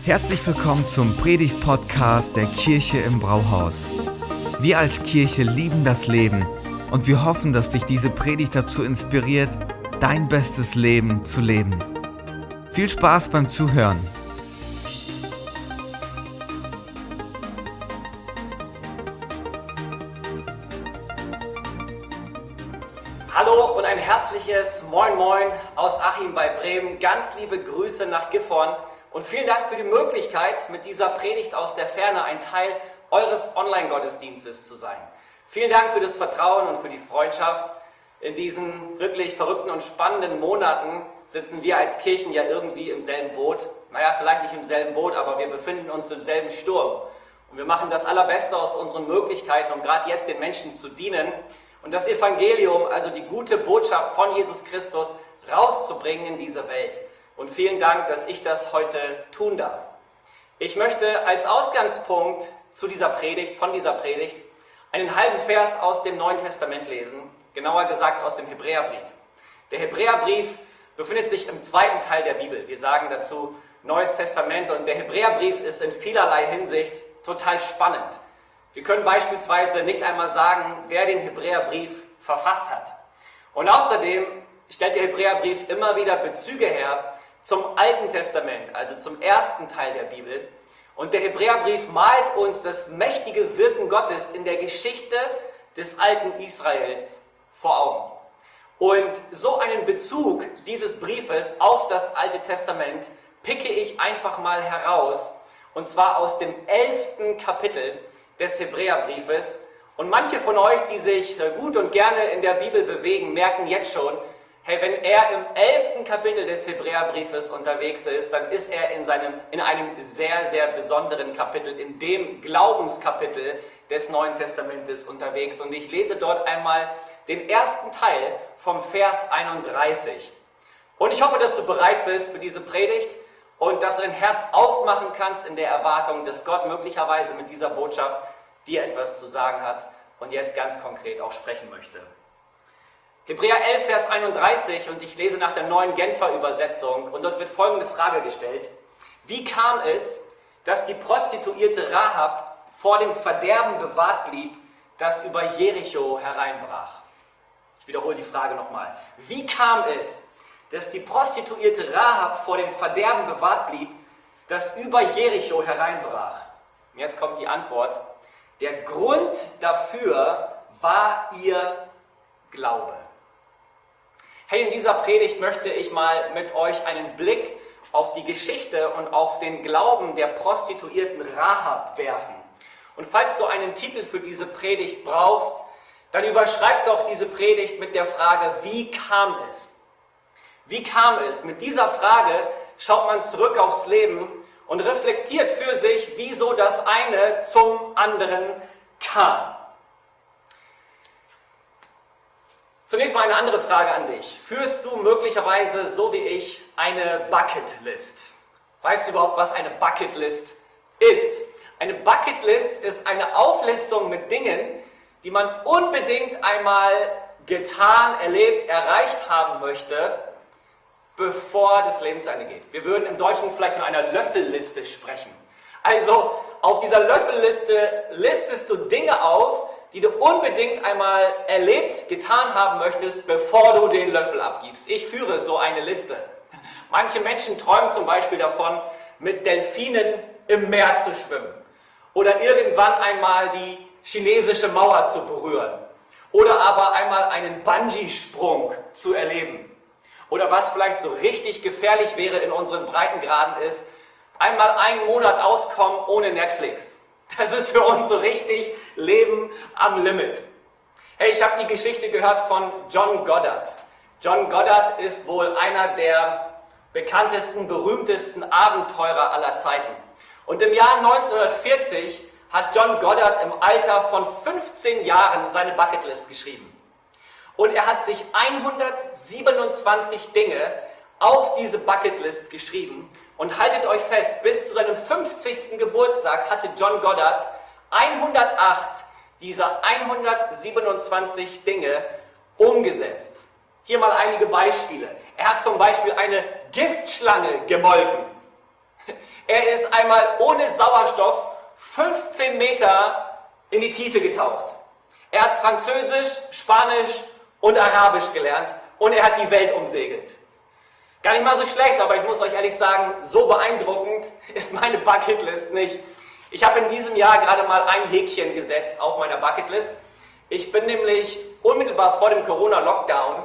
Herzlich willkommen zum Predigt-Podcast der Kirche im Brauhaus. Wir als Kirche lieben das Leben und wir hoffen, dass dich diese Predigt dazu inspiriert, dein bestes Leben zu leben. Viel Spaß beim Zuhören. Hallo und ein herzliches Moin Moin aus Achim bei Bremen. Ganz liebe Grüße nach Gifhorn und vielen Dank für die Möglichkeit, mit dieser Predigt aus der Ferne ein Teil eures Online-Gottesdienstes zu sein. Vielen Dank für das Vertrauen und für die Freundschaft. In diesen wirklich verrückten und spannenden Monaten sitzen wir als Kirchen ja irgendwie im selben Boot. Naja, vielleicht nicht im selben Boot, aber wir befinden uns im selben Sturm. Und wir machen das Allerbeste aus unseren Möglichkeiten, um gerade jetzt den Menschen zu dienen und das Evangelium, also die gute Botschaft von Jesus Christus, rauszubringen in diese Welt. Und vielen Dank, dass ich das heute tun darf. Ich möchte als Ausgangspunkt zu dieser Predigt, von dieser Predigt, einen halben Vers aus dem Neuen Testament lesen, genauer gesagt aus dem Hebräerbrief. Der Hebräerbrief befindet sich im zweiten Teil der Bibel. Wir sagen dazu Neues Testament und der Hebräerbrief ist in vielerlei Hinsicht total spannend. Wir können beispielsweise nicht einmal sagen, wer den Hebräerbrief verfasst hat. Und außerdem stellt der Hebräerbrief immer wieder Bezüge her zum Alten Testament, also zum ersten Teil der Bibel. Und der Hebräerbrief malt uns das mächtige Wirken Gottes in der Geschichte des alten Israels vor Augen. Und so einen Bezug dieses Briefes auf das Alte Testament picke ich einfach mal heraus, und zwar aus dem elften Kapitel des Hebräerbriefes. Und manche von euch, die sich gut und gerne in der Bibel bewegen, merken jetzt schon, hey, wenn er im elften Kapitel des Hebräerbriefes unterwegs ist, dann ist er in, seinem, in einem sehr, sehr besonderen Kapitel, in dem Glaubenskapitel des Neuen Testamentes unterwegs. Und ich lese dort einmal den ersten Teil vom Vers 31. Und ich hoffe, dass du bereit bist für diese Predigt und dass du dein Herz aufmachen kannst in der Erwartung, dass Gott möglicherweise mit dieser Botschaft dir etwas zu sagen hat und jetzt ganz konkret auch sprechen möchte. Hebräer 11, Vers 31 und ich lese nach der neuen Genfer Übersetzung und dort wird folgende Frage gestellt. Wie kam es, dass die Prostituierte Rahab vor dem Verderben bewahrt blieb, das über Jericho hereinbrach? Ich wiederhole die Frage nochmal. Wie kam es, dass die Prostituierte Rahab vor dem Verderben bewahrt blieb, das über Jericho hereinbrach? Und jetzt kommt die Antwort. Der Grund dafür war ihr Glaube. Hey, in dieser Predigt möchte ich mal mit euch einen Blick auf die Geschichte und auf den Glauben der Prostituierten Rahab werfen. Und falls du einen Titel für diese Predigt brauchst, dann überschreib doch diese Predigt mit der Frage, wie kam es? Wie kam es? Mit dieser Frage schaut man zurück aufs Leben und reflektiert für sich, wieso das eine zum anderen kam. Zunächst mal eine andere Frage an dich. Führst du möglicherweise, so wie ich, eine Bucketlist? Weißt du überhaupt, was eine Bucketlist ist? Eine Bucketlist ist eine Auflistung mit Dingen, die man unbedingt einmal getan, erlebt, erreicht haben möchte, bevor das Leben zu Ende geht. Wir würden im Deutschen vielleicht von einer Löffelliste sprechen. Also auf dieser Löffelliste listest du Dinge auf, die du unbedingt einmal erlebt, getan haben möchtest, bevor du den Löffel abgibst. Ich führe so eine Liste. Manche Menschen träumen zum Beispiel davon, mit Delfinen im Meer zu schwimmen. Oder irgendwann einmal die chinesische Mauer zu berühren. Oder aber einmal einen Bungee-Sprung zu erleben. Oder was vielleicht so richtig gefährlich wäre in unseren Breitengraden ist, einmal einen Monat auskommen ohne Netflix. Das ist für uns so richtig Leben am Limit. Hey, ich habe die Geschichte gehört von John Goddard. John Goddard ist wohl einer der bekanntesten, berühmtesten Abenteurer aller Zeiten. Und im Jahr 1940 hat John Goddard im Alter von 15 Jahren seine Bucketlist geschrieben. Und er hat sich 127 Dinge auf diese Bucketlist geschrieben. Und haltet euch fest, bis zu seinem 50. Geburtstag hatte John Goddard 108 dieser 127 Dinge umgesetzt. Hier mal einige Beispiele. Er hat zum Beispiel eine Giftschlange gemolken. Er ist einmal ohne Sauerstoff 15 Meter in die Tiefe getaucht. Er hat Französisch, Spanisch und Arabisch gelernt und er hat die Welt umsegelt. Gar nicht mal so schlecht, aber ich muss euch ehrlich sagen, so beeindruckend ist meine Bucketlist nicht. Ich habe in diesem Jahr gerade mal ein Häkchen gesetzt auf meiner Bucketlist. Ich bin nämlich unmittelbar vor dem Corona-Lockdown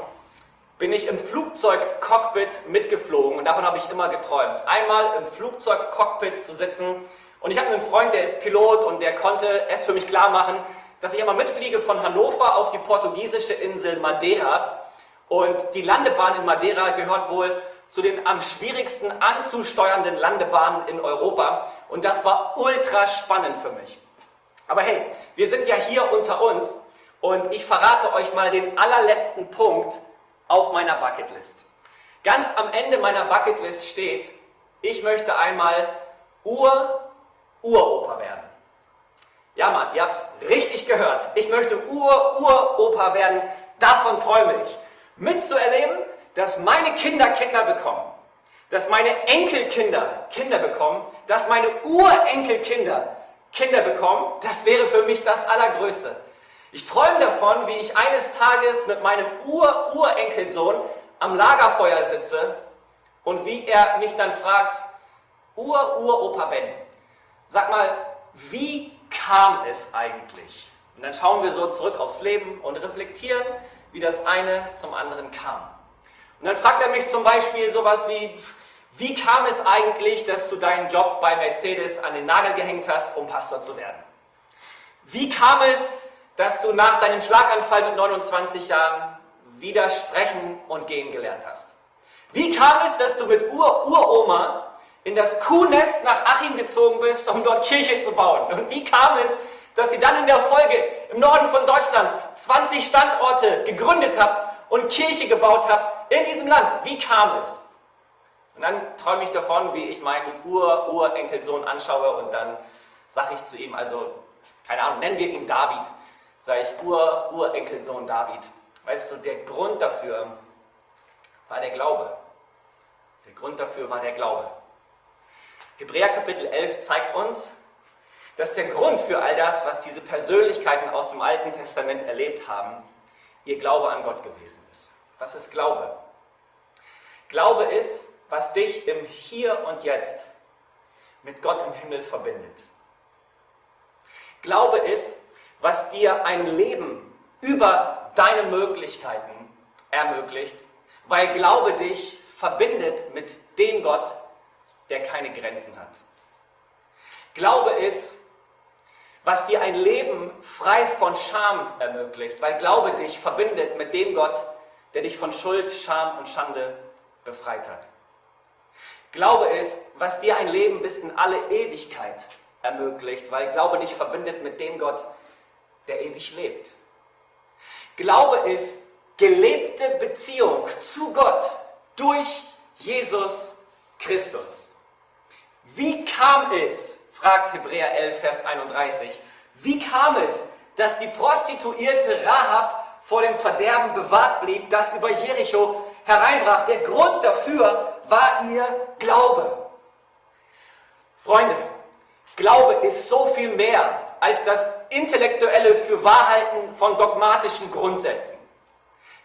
bin ich im Flugzeugcockpit mitgeflogen und davon habe ich immer geträumt. Einmal im Flugzeugcockpit zu sitzen und ich habe einen Freund, der ist Pilot und der konnte es für mich klar machen, dass ich einmal mitfliege von Hannover auf die portugiesische Insel Madeira und die Landebahn in Madeira gehört wohl zu den am schwierigsten anzusteuernden Landebahnen in Europa und das war ultra spannend für mich. Aber hey, wir sind ja hier unter uns und ich verrate euch mal den allerletzten Punkt, auf meiner Bucketlist. Ganz am Ende meiner Bucketlist steht, ich möchte einmal Ur-Uropa werden. Ja, Mann, ihr habt richtig gehört. Ich möchte Ur-Uropa werden. Davon träume ich. Mitzuerleben, dass meine Kinder Kinder bekommen. Dass meine Enkelkinder Kinder bekommen. Dass meine Urenkelkinder Kinder bekommen. Das wäre für mich das Allergrößte. Ich träume davon, wie ich eines Tages mit meinem Ur-Urenkelsohn am Lagerfeuer sitze und wie er mich dann fragt, Ur-Uropa Ben, sag mal, wie kam es eigentlich? Und dann schauen wir so zurück aufs Leben und reflektieren, wie das eine zum anderen kam. Und dann fragt er mich zum Beispiel sowas wie, wie kam es eigentlich, dass du deinen Job bei Mercedes an den Nagel gehängt hast, um Pastor zu werden? Wie kam es, dass du nach deinem Schlaganfall mit 29 Jahren wieder sprechen und gehen gelernt hast? Wie kam es, dass du mit Ur-Uroma in das Kuhnest nach Achim gezogen bist, um dort Kirche zu bauen? Und wie kam es, dass ihr dann in der Folge im Norden von Deutschland 20 Standorte gegründet habt und Kirche gebaut habt in diesem Land? Wie kam es? Und dann träume ich davon, wie ich meinen Ur-Urenkelsohn anschaue und dann sage ich zu ihm, also, keine Ahnung, nennen wir ihn David sage ich Ur, Urenkelsohn David. Weißt du, der Grund dafür war der Glaube. Der Grund dafür war der Glaube. Hebräer Kapitel 11 zeigt uns, dass der Grund für all das, was diese Persönlichkeiten aus dem Alten Testament erlebt haben, ihr Glaube an Gott gewesen ist. Was ist Glaube? Glaube ist, was dich im Hier und Jetzt mit Gott im Himmel verbindet. Glaube ist, was dir ein Leben über deine Möglichkeiten ermöglicht, weil Glaube dich verbindet mit dem Gott, der keine Grenzen hat. Glaube ist, was dir ein Leben frei von Scham ermöglicht, weil Glaube dich verbindet mit dem Gott, der dich von Schuld, Scham und Schande befreit hat. Glaube ist, was dir ein Leben bis in alle Ewigkeit ermöglicht, weil Glaube dich verbindet mit dem Gott, der ewig lebt. Glaube ist gelebte Beziehung zu Gott durch Jesus Christus. Wie kam es, fragt Hebräer 11, Vers 31, wie kam es, dass die Prostituierte Rahab vor dem Verderben bewahrt blieb, das über Jericho hereinbrach? Der Grund dafür war ihr Glaube. Freunde, Glaube ist so viel mehr als das intellektuelle Fürwahrhalten von dogmatischen Grundsätzen.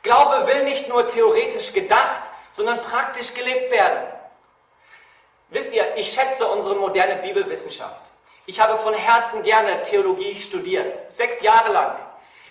Glaube will nicht nur theoretisch gedacht, sondern praktisch gelebt werden. Wisst ihr, ich schätze unsere moderne Bibelwissenschaft. Ich habe von Herzen gerne Theologie studiert, sechs Jahre lang.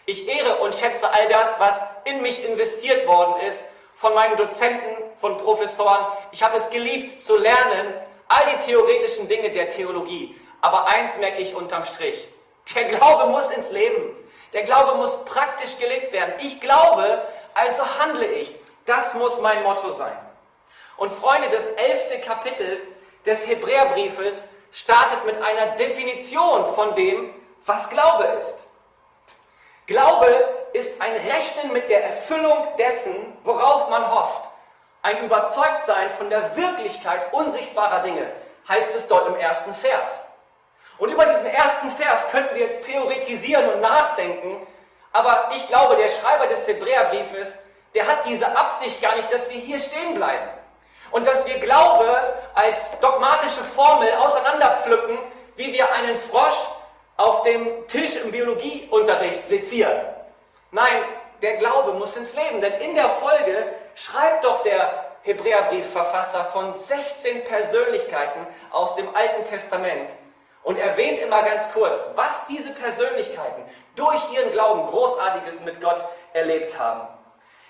Ich ehre und schätze all das, was in mich investiert worden ist, von meinen Dozenten, von Professoren. Ich habe es geliebt zu lernen, all die theoretischen Dinge der Theologie. Aber eins merke ich unterm Strich. Der Glaube muss ins Leben. Der Glaube muss praktisch gelebt werden. Ich glaube, also handle ich. Das muss mein Motto sein. Und Freunde, das elfte Kapitel des Hebräerbriefes startet mit einer Definition von dem, was Glaube ist. Glaube ist ein Rechnen mit der Erfüllung dessen, worauf man hofft. Ein Überzeugtsein von der Wirklichkeit unsichtbarer Dinge, heißt es dort im ersten Vers. Und über diesen ersten Vers könnten wir jetzt theoretisieren und nachdenken, aber ich glaube, der Schreiber des Hebräerbriefes, der hat diese Absicht gar nicht, dass wir hier stehen bleiben. Und dass wir Glaube als dogmatische Formel auseinanderpflücken, wie wir einen Frosch auf dem Tisch im Biologieunterricht sezieren. Nein, der Glaube muss ins Leben, denn in der Folge schreibt doch der Hebräerbriefverfasser von 16 Persönlichkeiten aus dem Alten Testament und erwähnt immer ganz kurz, was diese Persönlichkeiten durch ihren Glauben Großartiges mit Gott erlebt haben.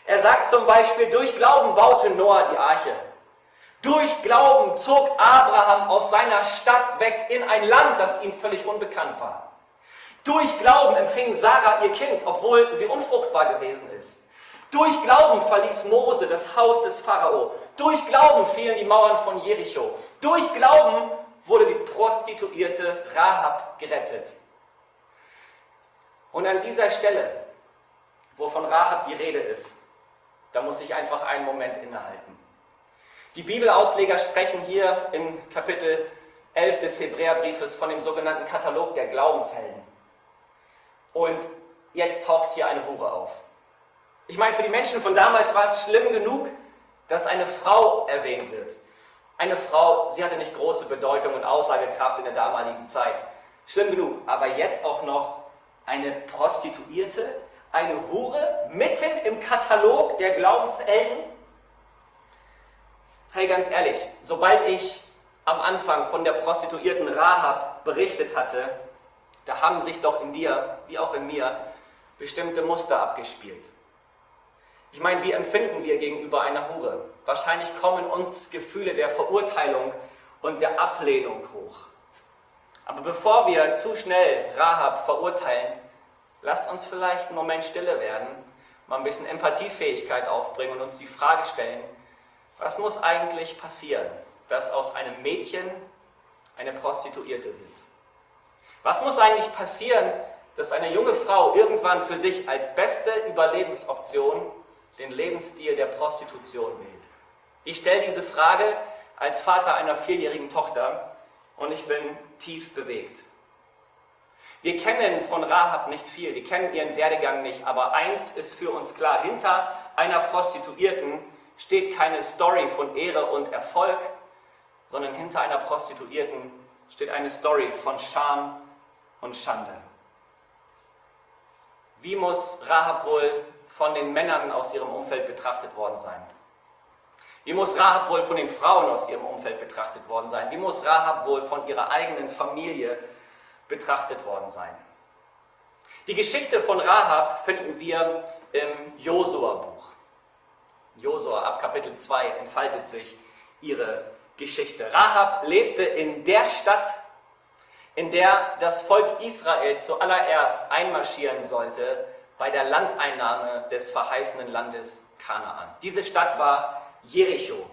Er sagt zum Beispiel, durch Glauben baute Noah die Arche. Durch Glauben zog Abraham aus seiner Stadt weg in ein Land, das ihm völlig unbekannt war. Durch Glauben empfing Sarah ihr Kind, obwohl sie unfruchtbar gewesen ist. Durch Glauben verließ Mose das Haus des Pharao. Durch Glauben fielen die Mauern von Jericho. Durch Glauben wurde die Prostituierte Rahab gerettet. Und an dieser Stelle, wo von Rahab die Rede ist, da muss ich einfach einen Moment innehalten. Die Bibelausleger sprechen hier in Kapitel 11 des Hebräerbriefes von dem sogenannten Katalog der Glaubenshelden. Und jetzt taucht hier eine Hure auf. Ich meine, für die Menschen von damals war es schlimm genug, dass eine Frau erwähnt wird. Eine Frau, sie hatte nicht große Bedeutung und Aussagekraft in der damaligen Zeit. Schlimm genug. Aber jetzt auch noch eine Prostituierte, eine Hure, mitten im Katalog der Glaubenshelden. Hey, ganz ehrlich, sobald ich am Anfang von der Prostituierten Rahab berichtet hatte, da haben sich doch in dir, wie auch in mir, bestimmte Muster abgespielt. Ich meine, wie empfinden wir gegenüber einer Hure? Wahrscheinlich kommen uns Gefühle der Verurteilung und der Ablehnung hoch. Aber bevor wir zu schnell Rahab verurteilen, lasst uns vielleicht einen Moment stille werden, mal ein bisschen Empathiefähigkeit aufbringen und uns die Frage stellen, was muss eigentlich passieren, dass aus einem Mädchen eine Prostituierte wird? Was muss eigentlich passieren, dass eine junge Frau irgendwann für sich als beste Überlebensoption den Lebensstil der Prostitution wählt? Ich stelle diese Frage als Vater einer vierjährigen Tochter und ich bin tief bewegt. Wir kennen von Rahab nicht viel, wir kennen ihren Werdegang nicht, aber eins ist für uns klar, hinter einer Prostituierten steht keine Story von Ehre und Erfolg, sondern hinter einer Prostituierten steht eine Story von Scham und Schande. Wie muss Rahab wohl von den Männern aus ihrem Umfeld betrachtet worden sein? Wie muss Rahab wohl von den Frauen aus ihrem Umfeld betrachtet worden sein? Wie muss Rahab wohl von ihrer eigenen Familie betrachtet worden sein? Die Geschichte von Rahab finden wir im Josua-Buch. Josua ab Kapitel 2 entfaltet sich ihre Geschichte. Rahab lebte in der Stadt, in der das Volk Israel zuallererst einmarschieren sollte bei der Landeinnahme des verheißenen Landes Kanaan. Diese Stadt war Jericho.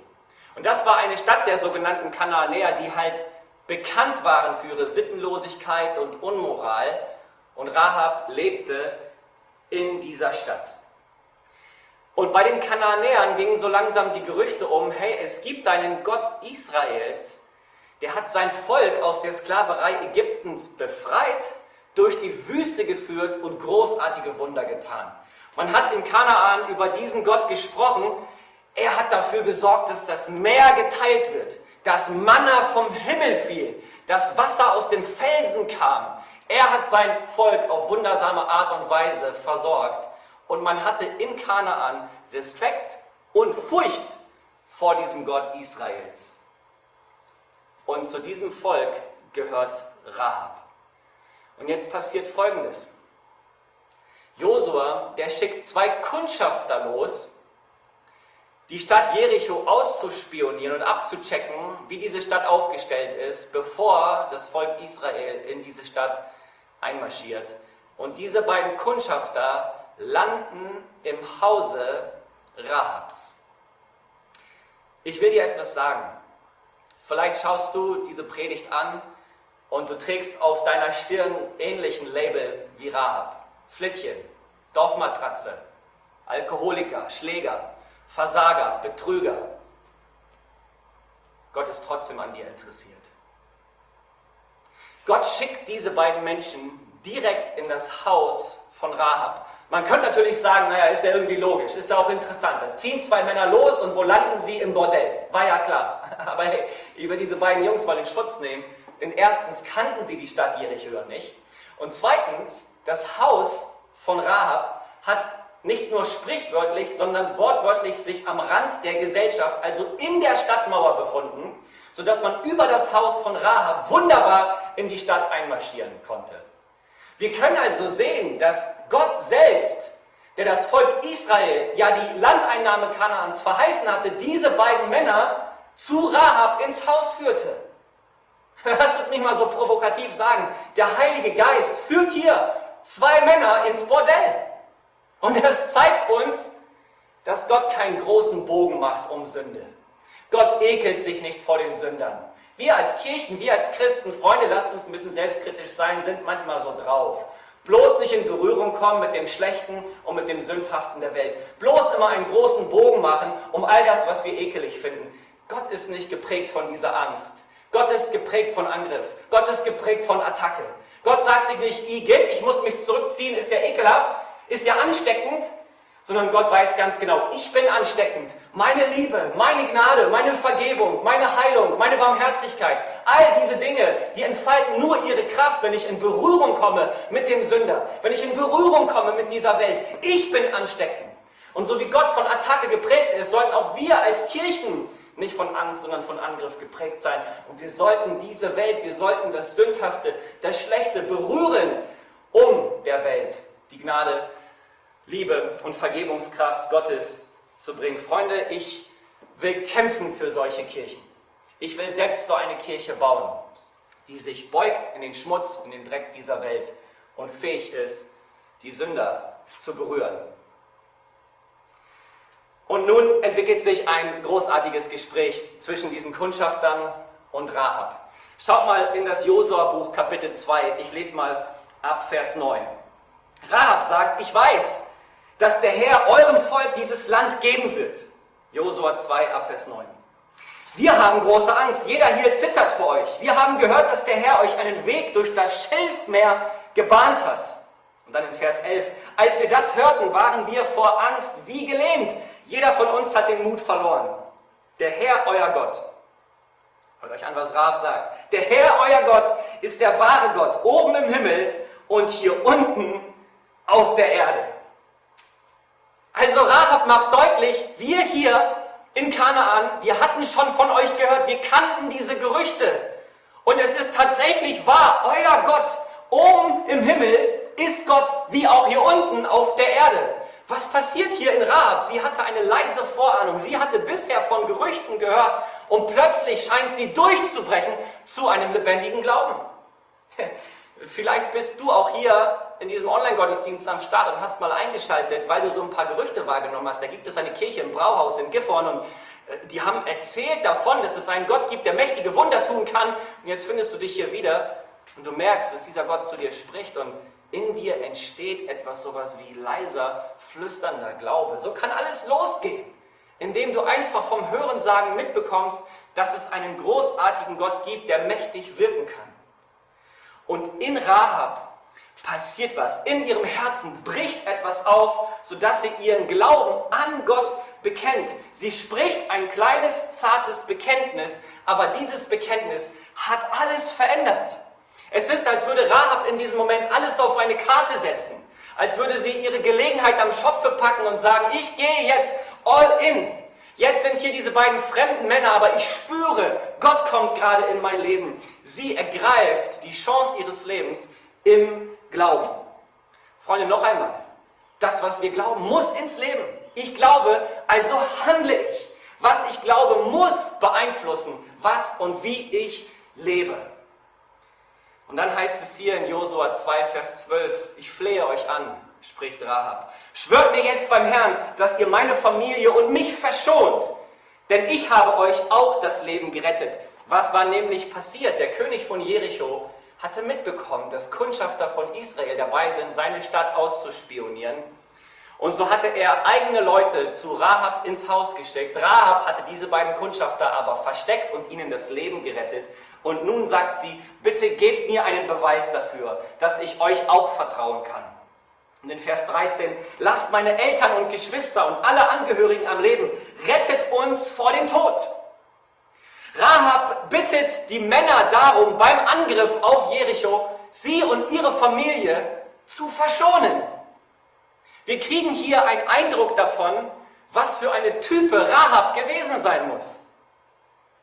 Und das war eine Stadt der sogenannten Kanaanäer, die halt bekannt waren für ihre Sittenlosigkeit und Unmoral. Und Rahab lebte in dieser Stadt. Und bei den Kanaanäern gingen so langsam die Gerüchte um, hey, es gibt einen Gott Israels, der hat sein Volk aus der Sklaverei Ägyptens befreit, durch die Wüste geführt und großartige Wunder getan. Man hat in Kanaan über diesen Gott gesprochen. Er hat dafür gesorgt, dass das Meer geteilt wird, dass Manna vom Himmel fiel, dass Wasser aus dem Felsen kam. Er hat sein Volk auf wundersame Art und Weise versorgt. Und man hatte in Kanaan Respekt und Furcht vor diesem Gott Israels. Und zu diesem Volk gehört Rahab. Und jetzt passiert Folgendes. Josua, der schickt zwei Kundschafter los, die Stadt Jericho auszuspionieren und abzuchecken, wie diese Stadt aufgestellt ist, bevor das Volk Israel in diese Stadt einmarschiert. Und diese beiden Kundschafter landen im Hause Rahabs. Ich will dir etwas sagen. Vielleicht schaust du diese Predigt an und du trägst auf deiner Stirn ähnlichen Label wie Rahab. Flittchen, Dorfmatratze, Alkoholiker, Schläger, Versager, Betrüger. Gott ist trotzdem an dir interessiert. Gott schickt diese beiden Menschen direkt in das Haus von Rahab. Man könnte natürlich sagen, naja, ist ja irgendwie logisch, ist ja auch interessant. Da ziehen zwei Männer los und wo landen sie? Im Bordell. War ja klar. Aber hey, will diese beiden Jungs mal in Schutz nehmen, denn erstens kannten sie die Stadt Jericho nicht und zweitens, das Haus von Rahab hat nicht nur sprichwörtlich, sondern wortwörtlich sich am Rand der Gesellschaft, also in der Stadtmauer befunden, sodass man über das Haus von Rahab wunderbar in die Stadt einmarschieren konnte. Wir können also sehen, dass Gott selbst, der das Volk Israel, ja die Landeinnahme Kanaans verheißen hatte, diese beiden Männer zu Rahab ins Haus führte. Lass es mich mal so provokativ sagen. Der Heilige Geist führt hier zwei Männer ins Bordell. Und das zeigt uns, dass Gott keinen großen Bogen macht um Sünde. Gott ekelt sich nicht vor den Sündern. Wir als Kirchen, wir als Christen, Freunde, lasst uns ein bisschen selbstkritisch sein, sind manchmal so drauf. Bloß nicht in Berührung kommen mit dem Schlechten und mit dem Sündhaften der Welt. Bloß immer einen großen Bogen machen um all das, was wir ekelig finden. Gott ist nicht geprägt von dieser Angst. Gott ist geprägt von Angriff. Gott ist geprägt von Attacke. Gott sagt sich nicht, Igitt, ich muss mich zurückziehen, ist ja ekelhaft, ist ja ansteckend, sondern Gott weiß ganz genau, ich bin ansteckend. Meine Liebe, meine Gnade, meine Vergebung, meine Heilung, meine Barmherzigkeit, all diese Dinge, die entfalten nur ihre Kraft, wenn ich in Berührung komme mit dem Sünder, wenn ich in Berührung komme mit dieser Welt. Ich bin ansteckend. Und so wie Gott von Attacke geprägt ist, sollten auch wir als Kirchen nicht von Angst, sondern von Angriff geprägt sein. Und wir sollten diese Welt, wir sollten das Sündhafte, das Schlechte berühren, um der Welt die Gnade, Liebe und Vergebungskraft Gottes zu bringen. Freunde, ich will kämpfen für solche Kirchen. Ich will selbst so eine Kirche bauen, die sich beugt in den Schmutz, in den Dreck dieser Welt und fähig ist, die Sünder zu berühren. Und nun entwickelt sich ein großartiges Gespräch zwischen diesen Kundschaftern und Rahab. Schaut mal in das Josua-Buch Kapitel 2. Ich lese mal ab Vers 9. Rahab sagt, ich weiß, dass der Herr eurem Volk dieses Land geben wird. Josua 2 ab Vers 9. Wir haben große Angst. Jeder hier zittert vor euch. Wir haben gehört, dass der Herr euch einen Weg durch das Schilfmeer gebahnt hat. Und dann in Vers 11. Als wir das hörten, waren wir vor Angst wie gelähmt. Jeder von uns hat den Mut verloren. Der Herr, euer Gott. Hört euch an, was Rahab sagt. Der Herr, euer Gott, ist der wahre Gott, oben im Himmel und hier unten auf der Erde. Also Rahab macht deutlich, wir hier in Kanaan, wir hatten schon von euch gehört, wir kannten diese Gerüchte. Und es ist tatsächlich wahr, euer Gott oben im Himmel ist Gott wie auch hier unten auf der Erde. Was passiert hier in Rahab? Sie hatte eine leise Vorahnung. Sie hatte bisher von Gerüchten gehört und plötzlich scheint sie durchzubrechen zu einem lebendigen Glauben. Vielleicht bist du auch hier in diesem Online-Gottesdienst am Start und hast mal eingeschaltet, weil du so ein paar Gerüchte wahrgenommen hast. Da gibt es eine Kirche im Brauhaus in Gifhorn und äh, die haben erzählt davon, dass es einen Gott gibt, der mächtige Wunder tun kann. Und jetzt findest du dich hier wieder und du merkst, dass dieser Gott zu dir spricht und in dir entsteht etwas sowas wie leiser, flüsternder Glaube. So kann alles losgehen, indem du einfach vom Hörensagen mitbekommst, dass es einen großartigen Gott gibt, der mächtig wirken kann. Und in Rahab passiert was. In ihrem Herzen bricht etwas auf, sodass sie ihren Glauben an Gott bekennt. Sie spricht ein kleines, zartes Bekenntnis, aber dieses Bekenntnis hat alles verändert. Es ist, als würde Rahab in diesem Moment alles auf eine Karte setzen. Als würde sie ihre Gelegenheit am Schopfe packen und sagen, ich gehe jetzt all in. Jetzt sind hier diese beiden fremden Männer, aber ich spüre, Gott kommt gerade in mein Leben. Sie ergreift die Chance ihres Lebens im Glauben. Freunde, noch einmal. Das, was wir glauben, muss ins Leben. Ich glaube, also handle ich. Was ich glaube, muss beeinflussen, was und wie ich lebe. Und dann heißt es hier in Josua 2, Vers 12, ich flehe euch an, spricht Rahab. Schwört mir jetzt beim Herrn, dass ihr meine Familie und mich verschont, denn ich habe euch auch das Leben gerettet. Was war nämlich passiert? Der König von Jericho hatte mitbekommen, dass Kundschafter von Israel dabei sind, seine Stadt auszuspionieren. Und so hatte er eigene Leute zu Rahab ins Haus geschickt. Rahab hatte diese beiden Kundschafter aber versteckt und ihnen das Leben gerettet. Und nun sagt sie, bitte gebt mir einen Beweis dafür, dass ich euch auch vertrauen kann. Und in Vers 13, lasst meine Eltern und Geschwister und alle Angehörigen am Leben, rettet uns vor dem Tod. Rahab bittet die Männer darum, beim Angriff auf Jericho sie und ihre Familie zu verschonen. Wir kriegen hier einen Eindruck davon, was für eine Type Rahab gewesen sein muss.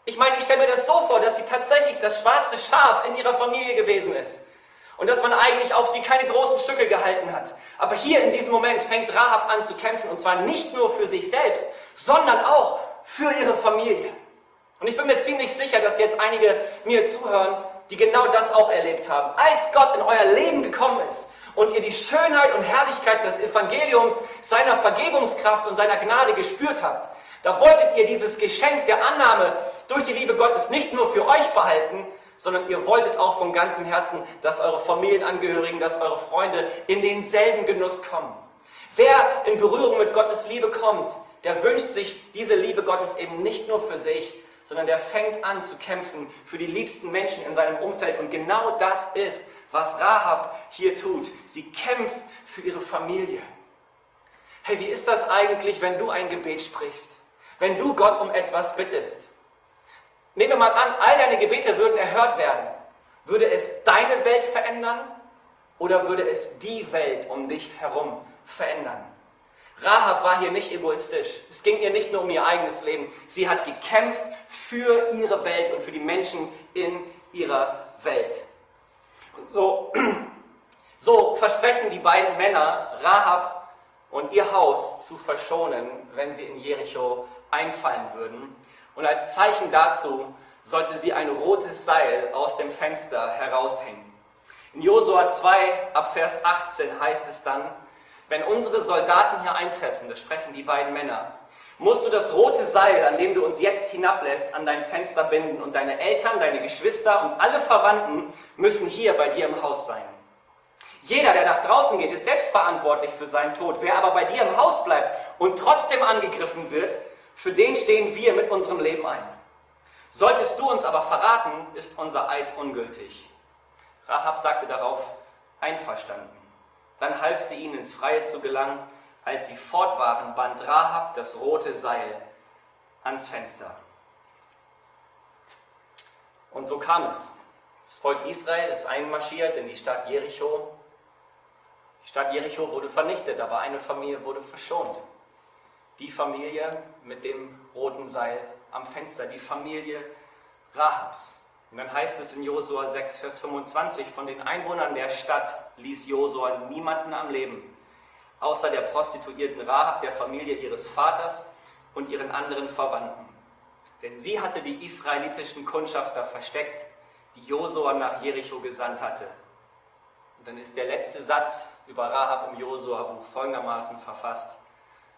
Ich meine, ich stelle mir das so vor, dass sie tatsächlich das schwarze Schaf in ihrer Familie gewesen ist. Und dass man eigentlich auf sie keine großen Stücke gehalten hat. Aber hier in diesem Moment fängt Rahab an zu kämpfen. Und zwar nicht nur für sich selbst, sondern auch für ihre Familie. Und ich bin mir ziemlich sicher, dass jetzt einige mir zuhören, die genau das auch erlebt haben. Als Gott in euer Leben gekommen ist und ihr die Schönheit und Herrlichkeit des Evangeliums, seiner Vergebungskraft und seiner Gnade gespürt habt, da wolltet ihr dieses Geschenk der Annahme durch die Liebe Gottes nicht nur für euch behalten, sondern ihr wolltet auch von ganzem Herzen, dass eure Familienangehörigen, dass eure Freunde in denselben Genuss kommen. Wer in Berührung mit Gottes Liebe kommt, der wünscht sich diese Liebe Gottes eben nicht nur für sich, sondern der fängt an zu kämpfen für die liebsten Menschen in seinem Umfeld. Und genau das ist, was Rahab hier tut. Sie kämpft für ihre Familie. Hey, wie ist das eigentlich, wenn du ein Gebet sprichst? Wenn du Gott um etwas bittest? Nehmen wir mal an, all deine Gebete würden erhört werden. Würde es deine Welt verändern oder würde es die Welt um dich herum verändern? Rahab war hier nicht egoistisch. Es ging ihr nicht nur um ihr eigenes Leben. Sie hat gekämpft für ihre Welt und für die Menschen in ihrer Welt. Und so, so versprechen die beiden Männer, Rahab und ihr Haus zu verschonen, wenn sie in Jericho einfallen würden. Und als Zeichen dazu sollte sie ein rotes Seil aus dem Fenster heraushängen. In Josua 2 ab Vers 18 heißt es dann, wenn unsere Soldaten hier eintreffen, das sprechen die beiden Männer, musst du das rote Seil, an dem du uns jetzt hinablässt, an dein Fenster binden und deine Eltern, deine Geschwister und alle Verwandten müssen hier bei dir im Haus sein. Jeder, der nach draußen geht, ist selbstverantwortlich für seinen Tod. Wer aber bei dir im Haus bleibt und trotzdem angegriffen wird, für den stehen wir mit unserem Leben ein. Solltest du uns aber verraten, ist unser Eid ungültig. Rahab sagte darauf, einverstanden. Dann half sie ihnen ins Freie zu gelangen. Als sie fort waren, band Rahab das rote Seil ans Fenster. Und so kam es. Das Volk Israel ist einmarschiert in die Stadt Jericho. Die Stadt Jericho wurde vernichtet, aber eine Familie wurde verschont. Die Familie mit dem roten Seil am Fenster, die Familie Rahabs. Und dann heißt es in Josua 6, Vers 25, von den Einwohnern der Stadt ließ Josua niemanden am Leben, außer der prostituierten Rahab, der Familie ihres Vaters und ihren anderen Verwandten. Denn sie hatte die israelitischen Kundschafter versteckt, die Josua nach Jericho gesandt hatte. Und dann ist der letzte Satz über Rahab im Josua-Buch folgendermaßen verfasst.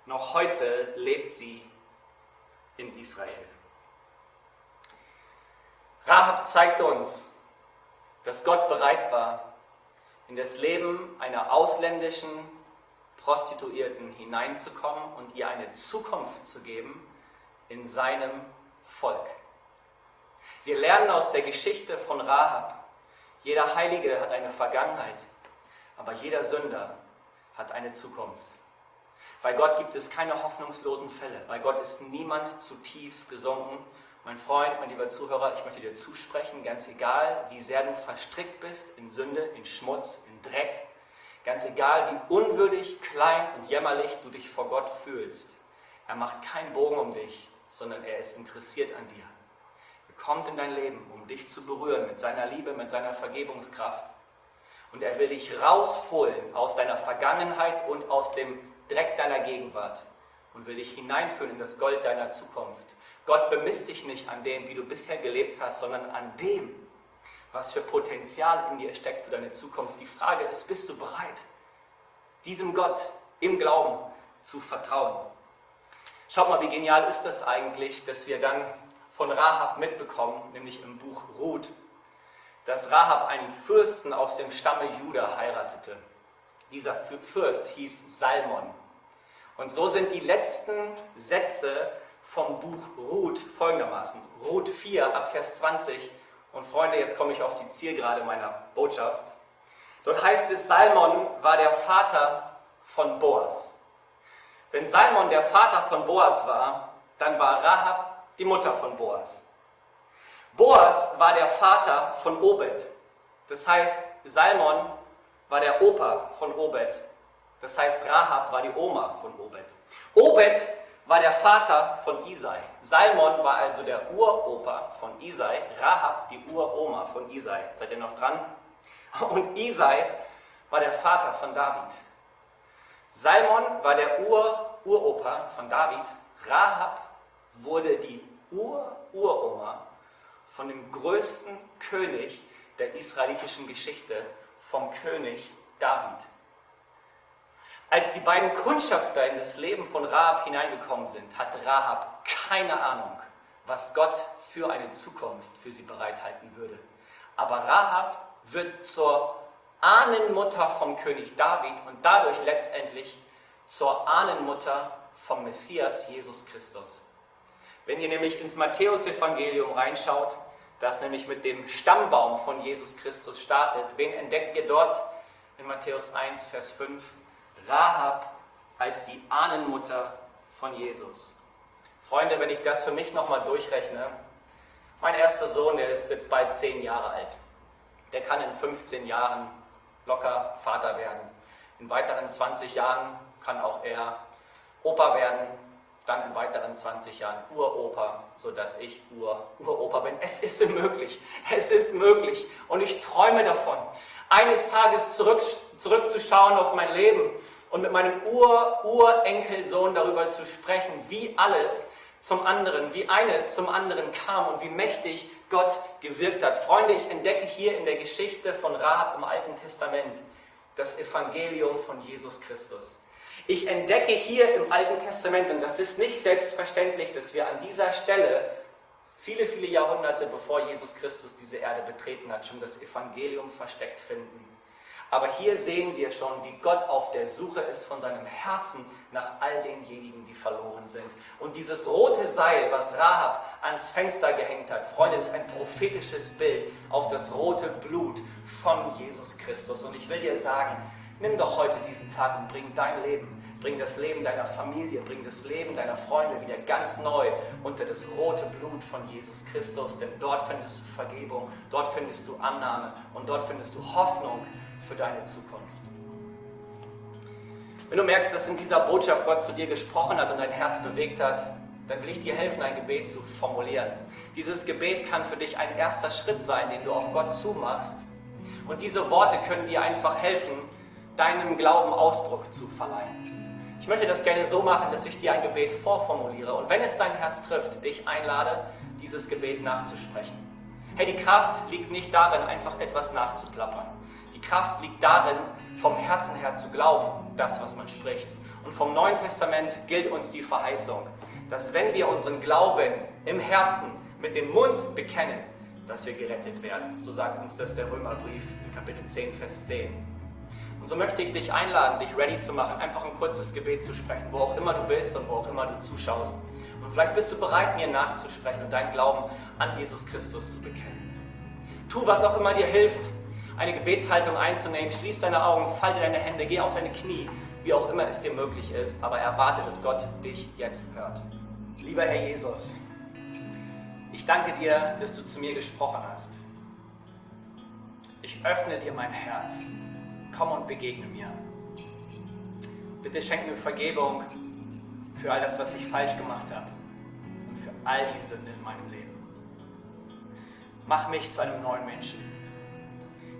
Noch heute lebt sie in Israel. Rahab zeigt uns, dass Gott bereit war, in das Leben einer ausländischen Prostituierten hineinzukommen und ihr eine Zukunft zu geben in seinem Volk. Wir lernen aus der Geschichte von Rahab, jeder Heilige hat eine Vergangenheit, aber jeder Sünder hat eine Zukunft. Bei Gott gibt es keine hoffnungslosen Fälle. Bei Gott ist niemand zu tief gesunken mein Freund, mein lieber Zuhörer, ich möchte dir zusprechen, ganz egal, wie sehr du verstrickt bist in Sünde, in Schmutz, in Dreck, ganz egal, wie unwürdig, klein und jämmerlich du dich vor Gott fühlst, er macht keinen Bogen um dich, sondern er ist interessiert an dir. Er kommt in dein Leben, um dich zu berühren mit seiner Liebe, mit seiner Vergebungskraft. Und er will dich rausholen aus deiner Vergangenheit und aus dem Dreck deiner Gegenwart und will dich hineinführen in das Gold deiner Zukunft. Gott bemisst dich nicht an dem, wie du bisher gelebt hast, sondern an dem, was für Potenzial in dir steckt für deine Zukunft. Die Frage ist, bist du bereit, diesem Gott im Glauben zu vertrauen? Schaut mal, wie genial ist das eigentlich, dass wir dann von Rahab mitbekommen, nämlich im Buch Ruth, dass Rahab einen Fürsten aus dem Stamme Juda heiratete. Dieser Fürst hieß Salmon. Und so sind die letzten Sätze vom Buch Ruth folgendermaßen. Ruth 4 ab Vers 20. Und Freunde, jetzt komme ich auf die Zielgerade meiner Botschaft. Dort heißt es, Salmon war der Vater von Boas. Wenn Salmon der Vater von Boas war, dann war Rahab die Mutter von Boas. Boas war der Vater von Obed. Das heißt, Salmon war der Opa von Obed. Das heißt, Rahab war die Oma von Obed. Obed war der Vater von Isai. Salmon war also der Uropa von Isai. Rahab die Uroma von Isai. Seid ihr noch dran? Und Isai war der Vater von David. Salmon war der Ur-Uropa von David. Rahab wurde die Ur-Uroma von dem größten König der israelitischen Geschichte, vom König David. Als die beiden Kundschafter in das Leben von Rahab hineingekommen sind, hatte Rahab keine Ahnung, was Gott für eine Zukunft für sie bereithalten würde. Aber Rahab wird zur Ahnenmutter vom König David und dadurch letztendlich zur Ahnenmutter vom Messias Jesus Christus. Wenn ihr nämlich ins Matthäusevangelium reinschaut, das nämlich mit dem Stammbaum von Jesus Christus startet, wen entdeckt ihr dort in Matthäus 1, Vers 5? Rahab als die Ahnenmutter von Jesus. Freunde, wenn ich das für mich nochmal durchrechne, mein erster Sohn, der ist jetzt bald zehn Jahre alt. Der kann in 15 Jahren locker Vater werden. In weiteren 20 Jahren kann auch er Opa werden, dann in weiteren 20 Jahren Uropa, sodass ich Ur Uropa bin. Es ist möglich, es ist möglich und ich träume davon, eines Tages zurück, zurückzuschauen auf mein Leben und mit meinem Ur-Urenkelsohn darüber zu sprechen, wie alles zum anderen, wie eines zum anderen kam und wie mächtig Gott gewirkt hat. Freunde, ich entdecke hier in der Geschichte von Rahab im Alten Testament das Evangelium von Jesus Christus. Ich entdecke hier im Alten Testament, und das ist nicht selbstverständlich, dass wir an dieser Stelle viele, viele Jahrhunderte bevor Jesus Christus diese Erde betreten hat, schon das Evangelium versteckt finden. Aber hier sehen wir schon, wie Gott auf der Suche ist von seinem Herzen nach all denjenigen, die verloren sind. Und dieses rote Seil, was Rahab ans Fenster gehängt hat, Freunde, ist ein prophetisches Bild auf das rote Blut von Jesus Christus. Und ich will dir sagen, nimm doch heute diesen Tag und bring dein Leben Bring das Leben deiner Familie, bring das Leben deiner Freunde wieder ganz neu unter das rote Blut von Jesus Christus, denn dort findest du Vergebung, dort findest du Annahme und dort findest du Hoffnung für deine Zukunft. Wenn du merkst, dass in dieser Botschaft Gott zu dir gesprochen hat und dein Herz bewegt hat, dann will ich dir helfen, ein Gebet zu formulieren. Dieses Gebet kann für dich ein erster Schritt sein, den du auf Gott zumachst. Und diese Worte können dir einfach helfen, deinem Glauben Ausdruck zu verleihen. Ich möchte das gerne so machen, dass ich dir ein Gebet vorformuliere und wenn es dein Herz trifft, dich einlade, dieses Gebet nachzusprechen. Hey, die Kraft liegt nicht darin, einfach etwas nachzuplappern. Die Kraft liegt darin, vom Herzen her zu glauben, das, was man spricht. Und vom Neuen Testament gilt uns die Verheißung, dass wenn wir unseren Glauben im Herzen mit dem Mund bekennen, dass wir gerettet werden. So sagt uns das der Römerbrief Kapitel 10, Vers 10. Und so möchte ich dich einladen, dich ready zu machen, einfach ein kurzes Gebet zu sprechen, wo auch immer du bist und wo auch immer du zuschaust. Und vielleicht bist du bereit, mir nachzusprechen und deinen Glauben an Jesus Christus zu bekennen. Tu, was auch immer dir hilft, eine Gebetshaltung einzunehmen. Schließ deine Augen, falte deine Hände, geh auf deine Knie, wie auch immer es dir möglich ist, aber erwarte, dass Gott dich jetzt hört. Lieber Herr Jesus, ich danke dir, dass du zu mir gesprochen hast. Ich öffne dir mein Herz komm und begegne mir. Bitte schenk mir Vergebung für all das, was ich falsch gemacht habe und für all die Sünden in meinem Leben. Mach mich zu einem neuen Menschen.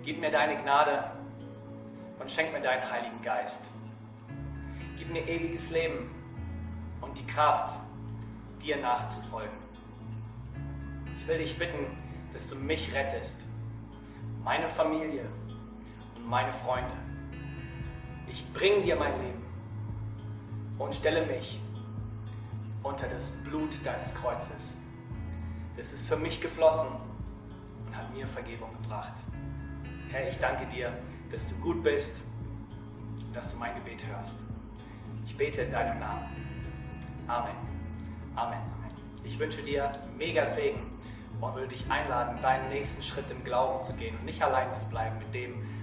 Gib mir deine Gnade und schenk mir deinen Heiligen Geist. Gib mir ewiges Leben und die Kraft, dir nachzufolgen. Ich will dich bitten, dass du mich rettest, meine Familie meine Freunde. Ich bringe dir mein Leben und stelle mich unter das Blut deines Kreuzes. Das ist für mich geflossen und hat mir Vergebung gebracht. Herr, ich danke dir, dass du gut bist und dass du mein Gebet hörst. Ich bete in deinem Namen. Amen. Amen. Ich wünsche dir mega Segen und würde dich einladen, deinen nächsten Schritt im Glauben zu gehen und nicht allein zu bleiben mit dem,